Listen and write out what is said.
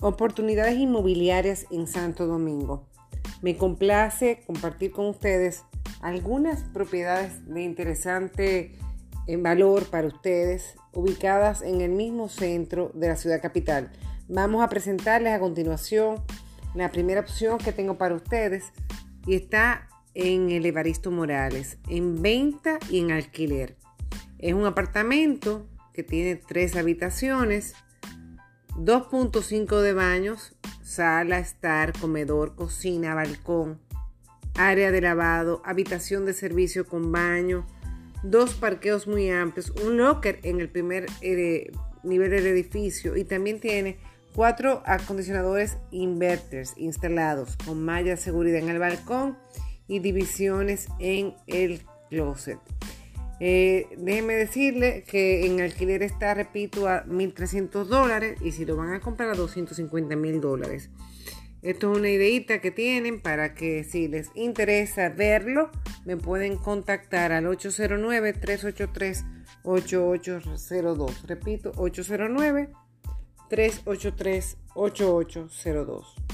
Oportunidades inmobiliarias en Santo Domingo. Me complace compartir con ustedes algunas propiedades de interesante en valor para ustedes ubicadas en el mismo centro de la ciudad capital. Vamos a presentarles a continuación la primera opción que tengo para ustedes y está en el Evaristo Morales, en venta y en alquiler. Es un apartamento que tiene tres habitaciones, 2.5 de baños, sala, estar, comedor, cocina, balcón, área de lavado, habitación de servicio con baño, dos parqueos muy amplios, un locker en el primer eh, nivel del edificio y también tiene cuatro acondicionadores inverters instalados con malla de seguridad en el balcón y divisiones en el closet. Eh, déjenme decirle que en alquiler está, repito, a 1.300 dólares y si lo van a comprar a 250 mil dólares. Esto es una ideita que tienen para que si les interesa verlo, me pueden contactar al 809-383-8802. Repito, 809-383-8802.